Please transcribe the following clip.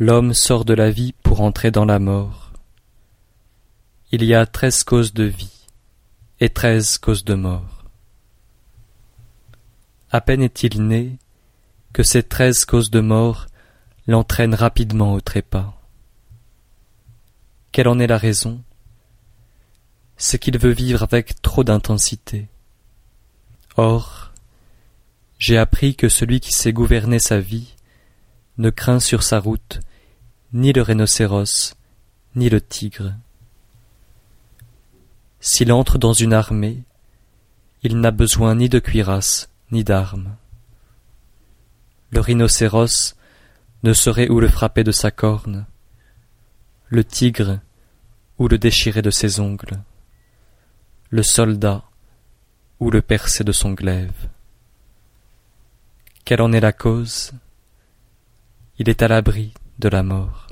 L'homme sort de la vie pour entrer dans la mort. Il y a treize causes de vie et treize causes de mort. À peine est-il né que ces treize causes de mort l'entraînent rapidement au trépas. Quelle en est la raison? C'est qu'il veut vivre avec trop d'intensité. Or, j'ai appris que celui qui sait gouverner sa vie ne craint sur sa route ni le rhinocéros, ni le tigre. S'il entre dans une armée, il n'a besoin ni de cuirasse, ni d'armes. Le rhinocéros ne saurait où le frapper de sa corne, le tigre ou le déchirer de ses ongles, le soldat ou le percer de son glaive. Quelle en est la cause? Il est à l'abri de la mort.